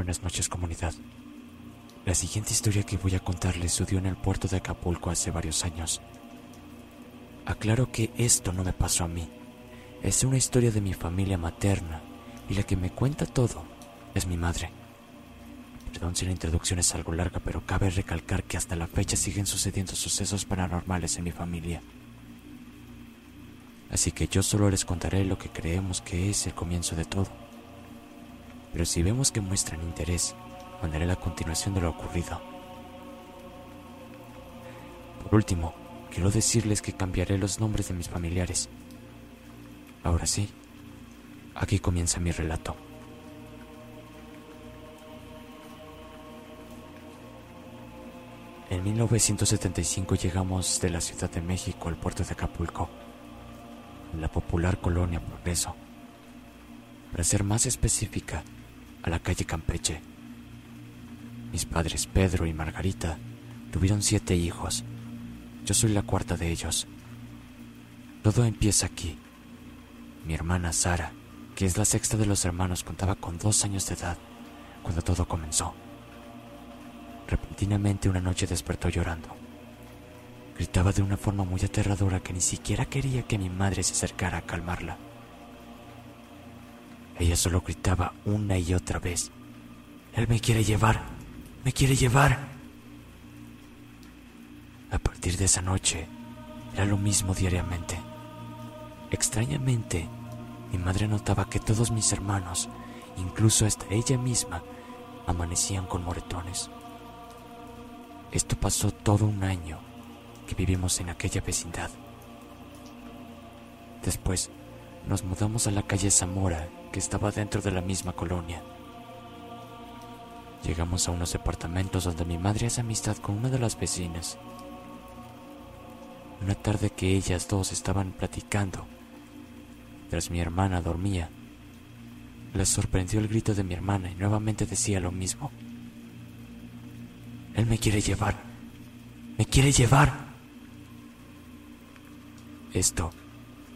Buenas noches comunidad. La siguiente historia que voy a contarles sucedió en el puerto de Acapulco hace varios años. Aclaro que esto no me pasó a mí. Es una historia de mi familia materna y la que me cuenta todo es mi madre. Perdón si la introducción es algo larga, pero cabe recalcar que hasta la fecha siguen sucediendo sucesos paranormales en mi familia. Así que yo solo les contaré lo que creemos que es el comienzo de todo. Pero si vemos que muestran interés, mandaré la continuación de lo ocurrido. Por último, quiero decirles que cambiaré los nombres de mis familiares. Ahora sí, aquí comienza mi relato. En 1975 llegamos de la Ciudad de México al puerto de Acapulco, en la popular colonia Progreso. Para ser más específica, a la calle Campeche. Mis padres Pedro y Margarita tuvieron siete hijos. Yo soy la cuarta de ellos. Todo empieza aquí. Mi hermana Sara, que es la sexta de los hermanos, contaba con dos años de edad cuando todo comenzó. Repentinamente una noche despertó llorando. Gritaba de una forma muy aterradora que ni siquiera quería que mi madre se acercara a calmarla. Ella solo gritaba una y otra vez. Él me quiere llevar, me quiere llevar. A partir de esa noche, era lo mismo diariamente. Extrañamente, mi madre notaba que todos mis hermanos, incluso hasta ella misma, amanecían con moretones. Esto pasó todo un año que vivimos en aquella vecindad. Después, nos mudamos a la calle Zamora, que estaba dentro de la misma colonia. Llegamos a unos departamentos donde mi madre hace amistad con una de las vecinas. Una tarde que ellas dos estaban platicando, mientras mi hermana dormía, les sorprendió el grito de mi hermana y nuevamente decía lo mismo. Él me quiere llevar, me quiere llevar. Esto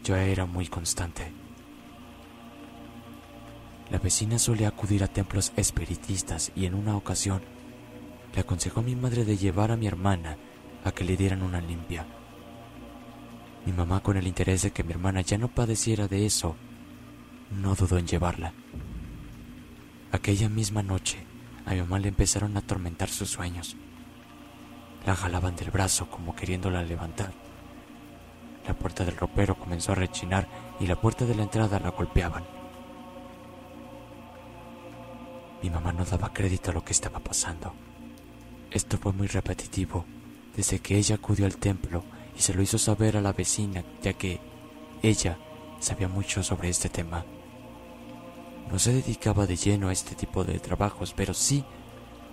ya era muy constante. La vecina solía acudir a templos espiritistas y en una ocasión le aconsejó a mi madre de llevar a mi hermana a que le dieran una limpia. Mi mamá, con el interés de que mi hermana ya no padeciera de eso, no dudó en llevarla. Aquella misma noche, a mi mamá le empezaron a atormentar sus sueños. La jalaban del brazo como queriéndola levantar. La puerta del ropero comenzó a rechinar y la puerta de la entrada la golpeaban. Mi mamá no daba crédito a lo que estaba pasando. Esto fue muy repetitivo desde que ella acudió al templo y se lo hizo saber a la vecina, ya que ella sabía mucho sobre este tema. No se dedicaba de lleno a este tipo de trabajos, pero sí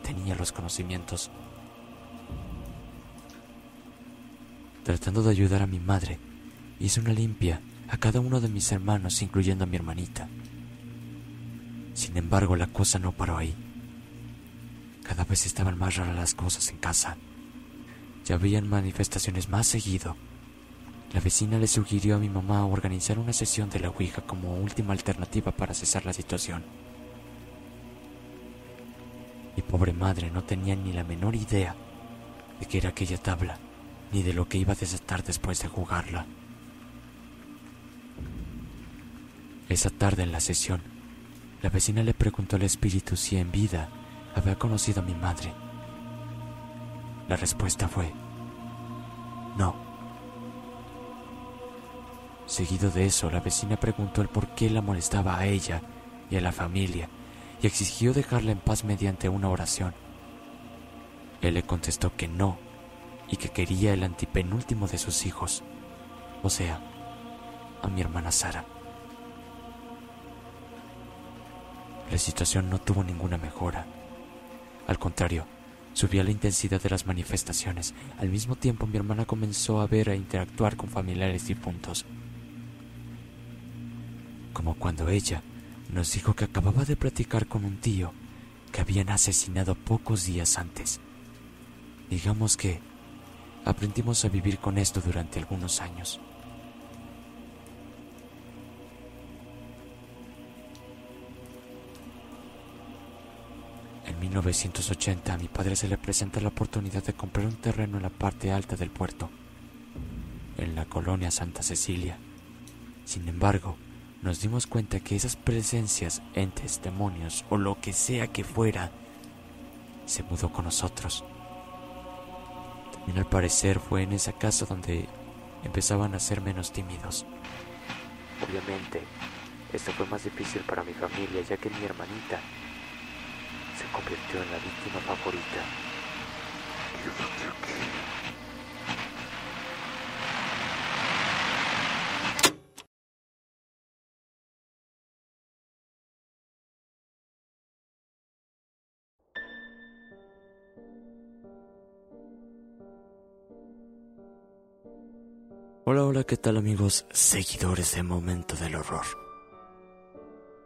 tenía los conocimientos. Tratando de ayudar a mi madre, hice una limpia a cada uno de mis hermanos, incluyendo a mi hermanita. Sin embargo, la cosa no paró ahí. Cada vez estaban más raras las cosas en casa. Ya habían manifestaciones más seguido. La vecina le sugirió a mi mamá organizar una sesión de la Ouija como última alternativa para cesar la situación. Mi pobre madre no tenía ni la menor idea de qué era aquella tabla, ni de lo que iba a desatar después de jugarla. Esa tarde en la sesión, la vecina le preguntó al espíritu si en vida había conocido a mi madre. La respuesta fue, no. Seguido de eso, la vecina preguntó el por qué la molestaba a ella y a la familia y exigió dejarla en paz mediante una oración. Él le contestó que no y que quería el antipenúltimo de sus hijos, o sea, a mi hermana Sara. La situación no tuvo ninguna mejora. Al contrario, subía la intensidad de las manifestaciones. Al mismo tiempo mi hermana comenzó a ver e interactuar con familiares difuntos. Como cuando ella nos dijo que acababa de platicar con un tío que habían asesinado pocos días antes. Digamos que aprendimos a vivir con esto durante algunos años. 1980 a mi padre se le presenta la oportunidad de comprar un terreno en la parte alta del puerto, en la colonia Santa Cecilia. Sin embargo, nos dimos cuenta que esas presencias, entes, demonios o lo que sea que fuera, se mudó con nosotros. También al parecer fue en esa casa donde empezaban a ser menos tímidos. Obviamente, esto fue más difícil para mi familia ya que mi hermanita se convirtió en la víctima favorita. Hola, hola, ¿qué tal amigos seguidores de Momento del Horror?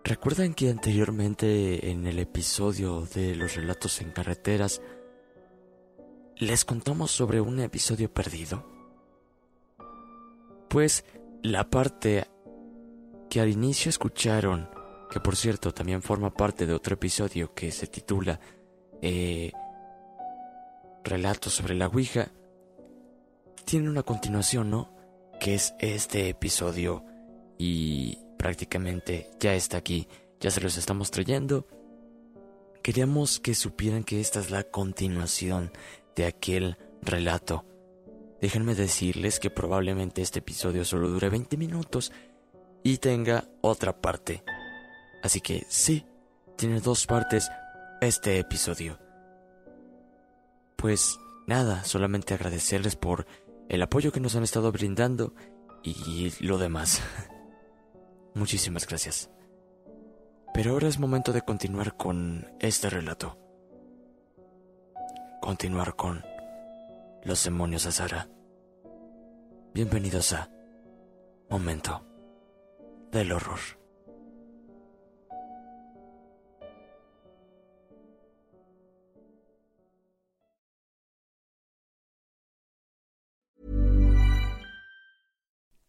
¿Recuerdan que anteriormente en el episodio de los relatos en carreteras les contamos sobre un episodio perdido? Pues la parte que al inicio escucharon, que por cierto también forma parte de otro episodio que se titula eh, Relatos sobre la Ouija, tiene una continuación, ¿no? Que es este episodio y prácticamente ya está aquí, ya se los estamos trayendo. Queríamos que supieran que esta es la continuación de aquel relato. Déjenme decirles que probablemente este episodio solo dure 20 minutos y tenga otra parte. Así que sí, tiene dos partes este episodio. Pues nada, solamente agradecerles por el apoyo que nos han estado brindando y lo demás. Muchísimas gracias. Pero ahora es momento de continuar con este relato. Continuar con los demonios de Sara. Bienvenidos a Momento del Horror.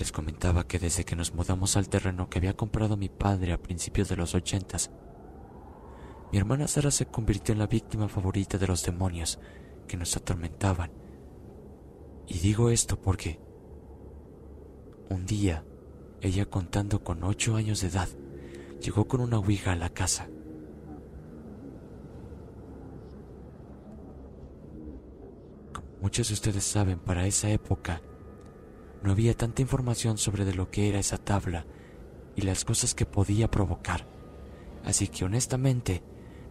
Les comentaba que desde que nos mudamos al terreno que había comprado mi padre a principios de los ochentas, mi hermana Sara se convirtió en la víctima favorita de los demonios que nos atormentaban. Y digo esto porque un día, ella contando con ocho años de edad, llegó con una ouija a la casa. Como muchos de ustedes saben, para esa época no había tanta información sobre de lo que era esa tabla y las cosas que podía provocar. Así que honestamente,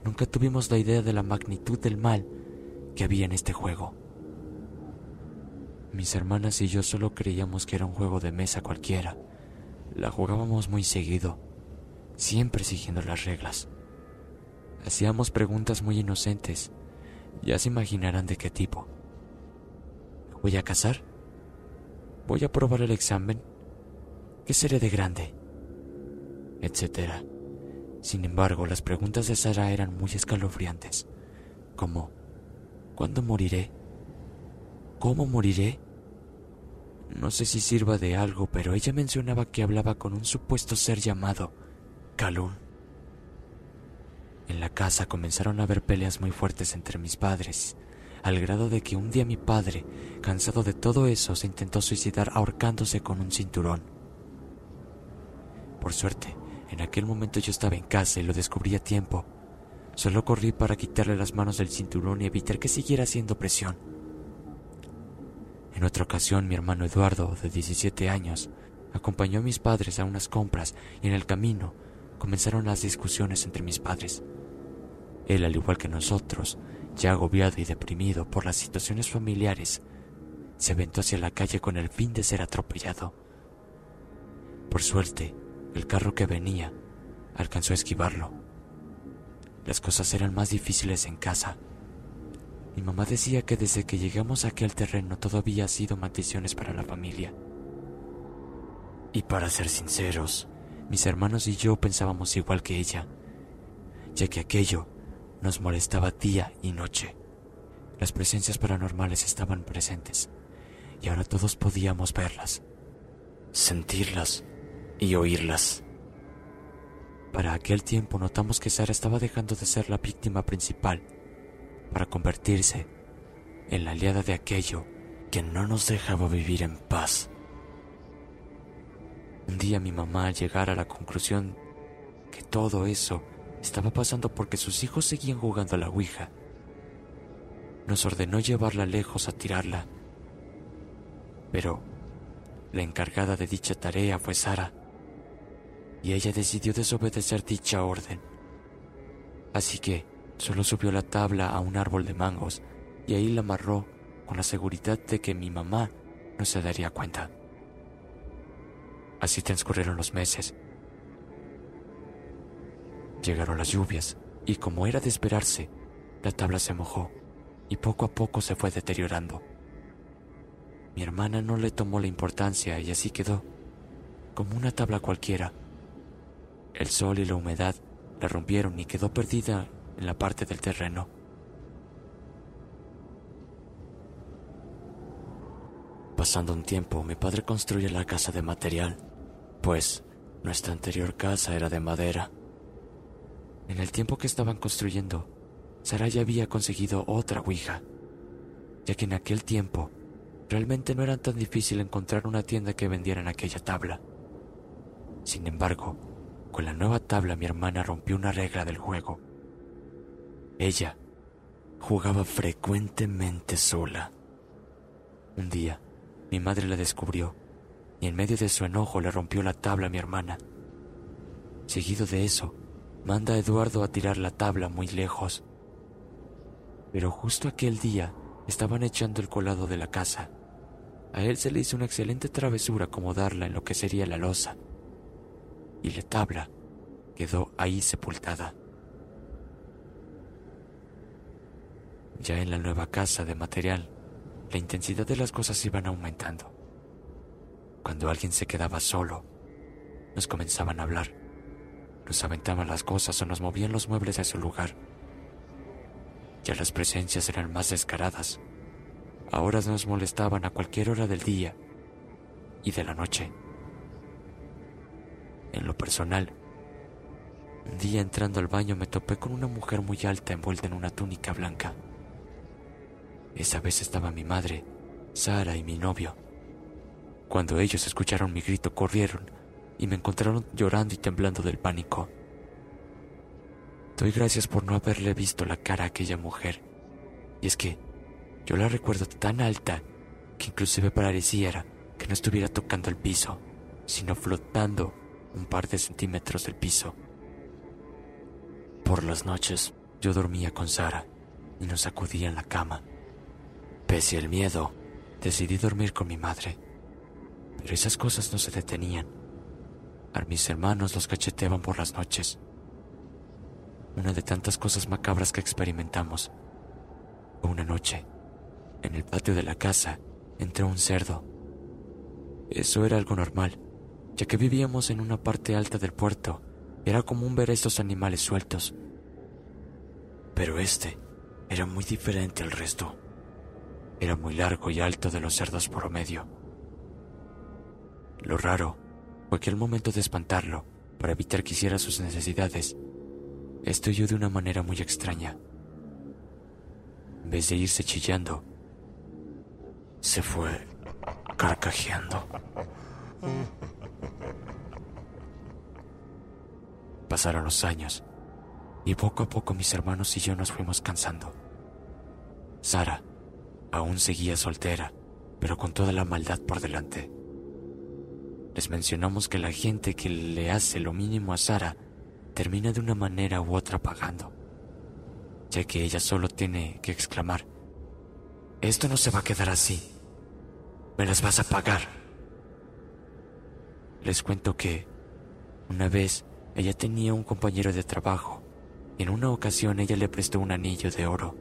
nunca tuvimos la idea de la magnitud del mal que había en este juego. Mis hermanas y yo solo creíamos que era un juego de mesa cualquiera. La jugábamos muy seguido, siempre siguiendo las reglas. Hacíamos preguntas muy inocentes. Ya se imaginarán de qué tipo. ¿Voy a casar? ¿Voy a probar el examen? ¿Qué seré de grande? Etcétera. Sin embargo, las preguntas de Sara eran muy escalofriantes, como ¿cuándo moriré? ¿Cómo moriré? No sé si sirva de algo, pero ella mencionaba que hablaba con un supuesto ser llamado Calún. En la casa comenzaron a haber peleas muy fuertes entre mis padres, al grado de que un día mi padre, cansado de todo eso, se intentó suicidar ahorcándose con un cinturón. Por suerte, en aquel momento yo estaba en casa y lo descubrí a tiempo. Solo corrí para quitarle las manos del cinturón y evitar que siguiera haciendo presión. En otra ocasión, mi hermano Eduardo, de 17 años, acompañó a mis padres a unas compras y en el camino comenzaron las discusiones entre mis padres. Él, al igual que nosotros, ya agobiado y deprimido por las situaciones familiares, se aventó hacia la calle con el fin de ser atropellado. Por suerte, el carro que venía alcanzó a esquivarlo. Las cosas eran más difíciles en casa. Mi mamá decía que desde que llegamos aquí al terreno todo había sido maldiciones para la familia. Y para ser sinceros, mis hermanos y yo pensábamos igual que ella, ya que aquello nos molestaba día y noche. Las presencias paranormales estaban presentes y ahora todos podíamos verlas, sentirlas y oírlas. Para aquel tiempo notamos que Sara estaba dejando de ser la víctima principal para convertirse en la aliada de aquello que no nos dejaba vivir en paz. Un día mi mamá al llegar a la conclusión que todo eso estaba pasando porque sus hijos seguían jugando a la Ouija, nos ordenó llevarla lejos a tirarla. Pero la encargada de dicha tarea fue Sara, y ella decidió desobedecer dicha orden. Así que solo subió la tabla a un árbol de mangos y ahí la amarró con la seguridad de que mi mamá no se daría cuenta. Así transcurrieron los meses. Llegaron las lluvias y como era de esperarse, la tabla se mojó y poco a poco se fue deteriorando. Mi hermana no le tomó la importancia y así quedó, como una tabla cualquiera. El sol y la humedad la rompieron y quedó perdida en la parte del terreno. Pasando un tiempo, mi padre construye la casa de material, pues nuestra anterior casa era de madera. En el tiempo que estaban construyendo, Sara ya había conseguido otra Ouija, ya que en aquel tiempo realmente no era tan difícil encontrar una tienda que vendiera en aquella tabla. Sin embargo, con la nueva tabla mi hermana rompió una regla del juego. Ella jugaba frecuentemente sola. Un día, mi madre la descubrió y en medio de su enojo le rompió la tabla a mi hermana. Seguido de eso, manda a Eduardo a tirar la tabla muy lejos. Pero justo aquel día estaban echando el colado de la casa. A él se le hizo una excelente travesura acomodarla en lo que sería la losa. Y la tabla quedó ahí sepultada. Ya en la nueva casa de material, la intensidad de las cosas iban aumentando. Cuando alguien se quedaba solo, nos comenzaban a hablar. Nos aventaban las cosas o nos movían los muebles a su lugar. Ya las presencias eran más descaradas. Ahora nos molestaban a cualquier hora del día y de la noche. En lo personal, un día entrando al baño me topé con una mujer muy alta envuelta en una túnica blanca. Esa vez estaba mi madre, Sara y mi novio. Cuando ellos escucharon mi grito, corrieron y me encontraron llorando y temblando del pánico. Doy gracias por no haberle visto la cara a aquella mujer. Y es que yo la recuerdo tan alta que inclusive pareciera que no estuviera tocando el piso, sino flotando un par de centímetros del piso. Por las noches yo dormía con Sara y nos sacudía en la cama. Pese al miedo, decidí dormir con mi madre. Pero esas cosas no se detenían. A mis hermanos los cacheteaban por las noches. Una de tantas cosas macabras que experimentamos. Una noche, en el patio de la casa, entró un cerdo. Eso era algo normal, ya que vivíamos en una parte alta del puerto. Era común ver estos animales sueltos. Pero este era muy diferente al resto. Era muy largo y alto de los cerdos promedio. Lo raro al momento de espantarlo, para evitar que hiciera sus necesidades, esto de una manera muy extraña. En vez de irse chillando, se fue carcajeando. Pasaron los años y poco a poco mis hermanos y yo nos fuimos cansando. Sara aún seguía soltera, pero con toda la maldad por delante. Les mencionamos que la gente que le hace lo mínimo a Sara termina de una manera u otra pagando, ya que ella solo tiene que exclamar, esto no se va a quedar así, me las vas a pagar. Les cuento que una vez ella tenía un compañero de trabajo y en una ocasión ella le prestó un anillo de oro.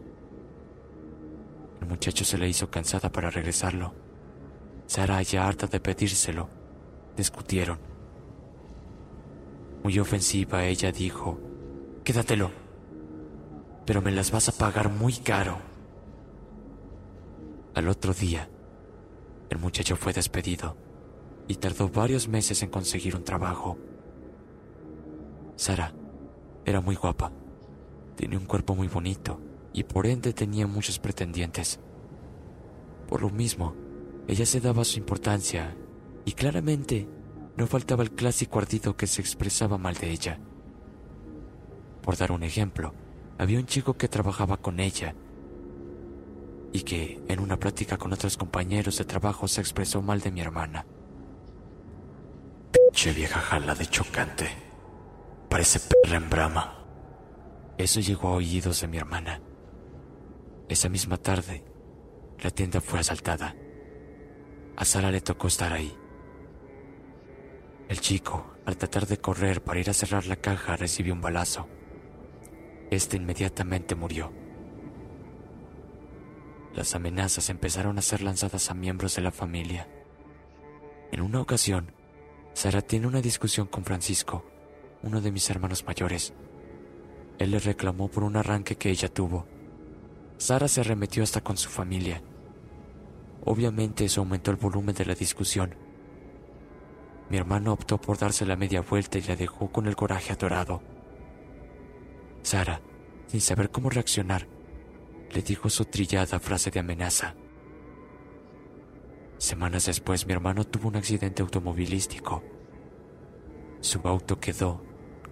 El muchacho se le hizo cansada para regresarlo. Sara, ya harta de pedírselo, discutieron. Muy ofensiva, ella dijo, Quédatelo, pero me las vas a pagar muy caro. Al otro día, el muchacho fue despedido y tardó varios meses en conseguir un trabajo. Sara era muy guapa, tenía un cuerpo muy bonito y por ende tenía muchos pretendientes. Por lo mismo, ella se daba su importancia y claramente no faltaba el clásico ardido que se expresaba mal de ella. Por dar un ejemplo, había un chico que trabajaba con ella y que en una plática con otros compañeros de trabajo se expresó mal de mi hermana. Pinche vieja jala de chocante. Parece perra en brama. Eso llegó a oídos de mi hermana. Esa misma tarde, la tienda fue asaltada. A Sara le tocó estar ahí. El chico, al tratar de correr para ir a cerrar la caja, recibió un balazo. Este inmediatamente murió. Las amenazas empezaron a ser lanzadas a miembros de la familia. En una ocasión, Sara tiene una discusión con Francisco, uno de mis hermanos mayores. Él le reclamó por un arranque que ella tuvo. Sara se arremetió hasta con su familia. Obviamente eso aumentó el volumen de la discusión. Mi hermano optó por darse la media vuelta y la dejó con el coraje atorado. Sara, sin saber cómo reaccionar, le dijo su trillada frase de amenaza. Semanas después mi hermano tuvo un accidente automovilístico. Su auto quedó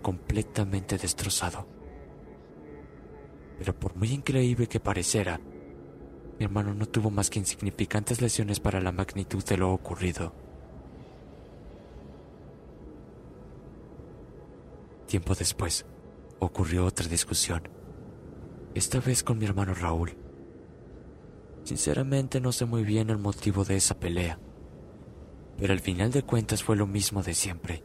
completamente destrozado. Pero por muy increíble que pareciera, mi hermano no tuvo más que insignificantes lesiones para la magnitud de lo ocurrido. Tiempo después, ocurrió otra discusión, esta vez con mi hermano Raúl. Sinceramente no sé muy bien el motivo de esa pelea, pero al final de cuentas fue lo mismo de siempre.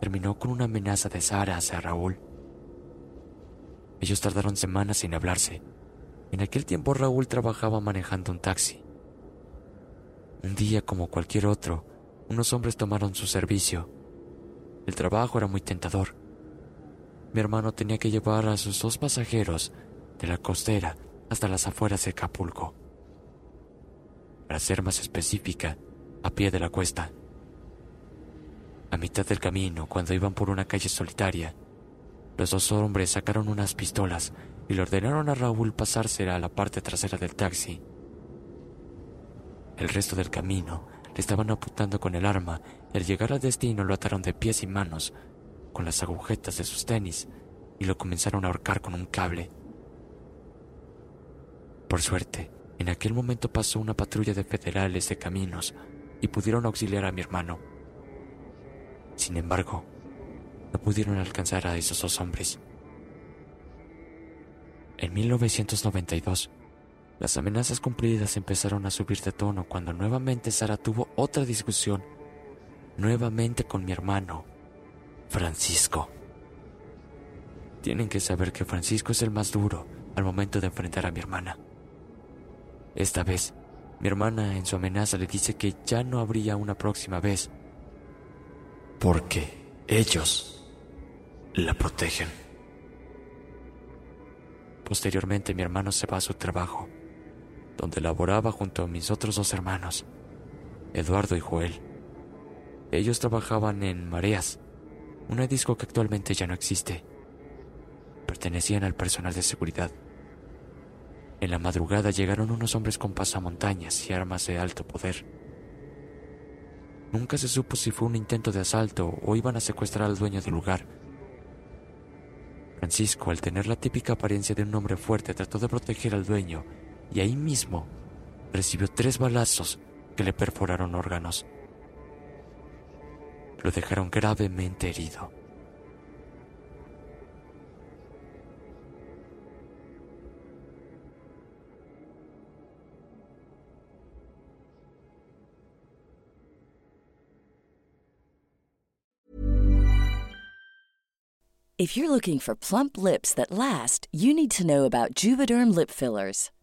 Terminó con una amenaza de Sara hacia Raúl. Ellos tardaron semanas sin hablarse. En aquel tiempo Raúl trabajaba manejando un taxi. Un día como cualquier otro, unos hombres tomaron su servicio. El trabajo era muy tentador. Mi hermano tenía que llevar a sus dos pasajeros de la costera hasta las afueras de Acapulco. Para ser más específica, a pie de la cuesta. A mitad del camino, cuando iban por una calle solitaria, los dos hombres sacaron unas pistolas y le ordenaron a Raúl pasarse a la parte trasera del taxi. El resto del camino le estaban apuntando con el arma y al llegar al destino lo ataron de pies y manos con las agujetas de sus tenis y lo comenzaron a ahorcar con un cable. Por suerte, en aquel momento pasó una patrulla de federales de caminos y pudieron auxiliar a mi hermano. Sin embargo, no pudieron alcanzar a esos dos hombres. En 1992, las amenazas cumplidas empezaron a subir de tono cuando nuevamente Sara tuvo otra discusión, nuevamente con mi hermano, Francisco. Tienen que saber que Francisco es el más duro al momento de enfrentar a mi hermana. Esta vez, mi hermana en su amenaza le dice que ya no habría una próxima vez, porque ellos la protegen. Posteriormente mi hermano se va a su trabajo, donde laboraba junto a mis otros dos hermanos, Eduardo y Joel. Ellos trabajaban en Mareas, una disco que actualmente ya no existe. Pertenecían al personal de seguridad. En la madrugada llegaron unos hombres con pasamontañas y armas de alto poder. Nunca se supo si fue un intento de asalto o iban a secuestrar al dueño del lugar. Francisco, al tener la típica apariencia de un hombre fuerte, trató de proteger al dueño y ahí mismo recibió tres balazos que le perforaron órganos. Lo dejaron gravemente herido. If you're looking for plump lips that last, you need to know about Juvederm lip fillers.